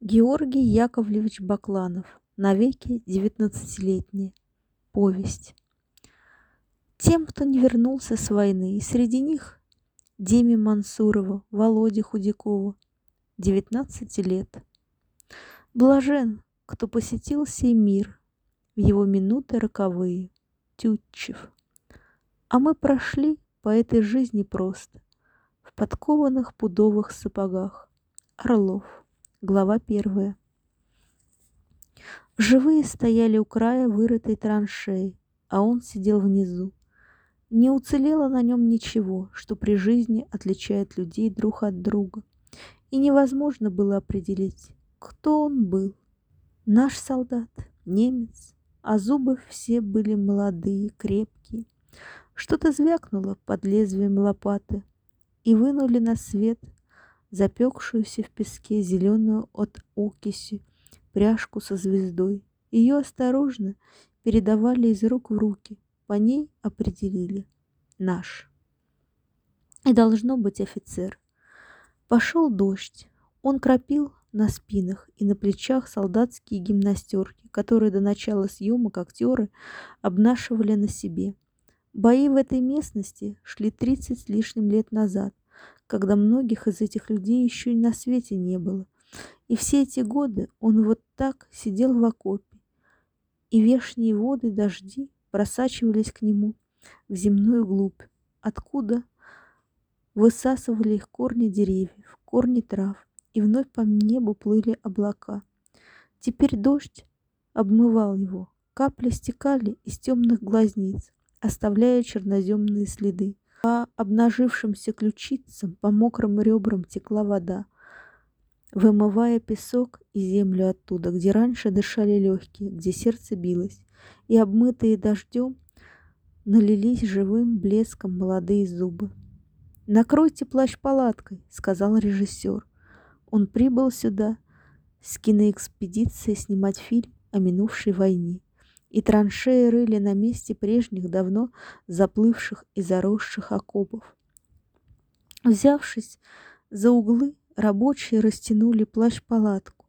Георгий Яковлевич Бакланов. Навеки девятнадцатилетние. Повесть. Тем, кто не вернулся с войны, и среди них Деме Мансурову, Володе Худякову, 19 лет. Блажен, кто посетил сей мир в его минуты роковые, Тютчев. А мы прошли по этой жизни просто, в подкованных пудовых сапогах. Орлов. Глава первая. Живые стояли у края вырытой траншеи, а он сидел внизу. Не уцелело на нем ничего, что при жизни отличает людей друг от друга. И невозможно было определить, кто он был. Наш солдат, немец, а зубы все были молодые, крепкие. Что-то звякнуло под лезвием лопаты, и вынули на свет запекшуюся в песке зеленую от окиси пряжку со звездой. Ее осторожно передавали из рук в руки, по ней определили наш. И должно быть офицер. Пошел дождь, он кропил на спинах и на плечах солдатские гимнастерки, которые до начала съемок актеры обнашивали на себе. Бои в этой местности шли 30 с лишним лет назад – когда многих из этих людей еще и на свете не было. И все эти годы он вот так сидел в окопе, и вешние воды дожди просачивались к нему в земную глубь, откуда высасывали их корни деревьев, корни трав, и вновь по небу плыли облака. Теперь дождь обмывал его, капли стекали из темных глазниц, оставляя черноземные следы. По обнажившимся ключицам, по мокрым ребрам текла вода, вымывая песок и землю оттуда, где раньше дышали легкие, где сердце билось, и обмытые дождем налились живым блеском молодые зубы. «Накройте плащ палаткой», — сказал режиссер. Он прибыл сюда с киноэкспедицией снимать фильм о минувшей войне и траншеи рыли на месте прежних давно заплывших и заросших окопов. Взявшись за углы, рабочие растянули плащ-палатку,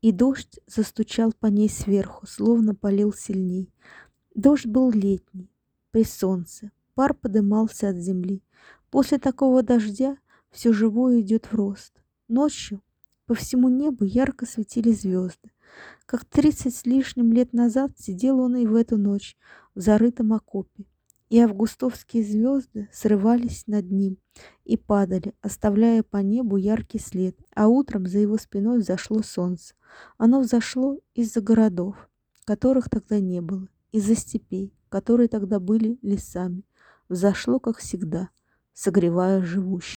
и дождь застучал по ней сверху, словно полил сильней. Дождь был летний, при солнце, пар подымался от земли. После такого дождя все живое идет в рост. Ночью по всему небу ярко светили звезды. Как тридцать с лишним лет назад сидел он и в эту ночь в зарытом окопе, и августовские звезды срывались над ним и падали, оставляя по небу яркий след, а утром за его спиной взошло солнце. Оно взошло из-за городов, которых тогда не было, из-за степей, которые тогда были лесами, взошло, как всегда, согревая живущих.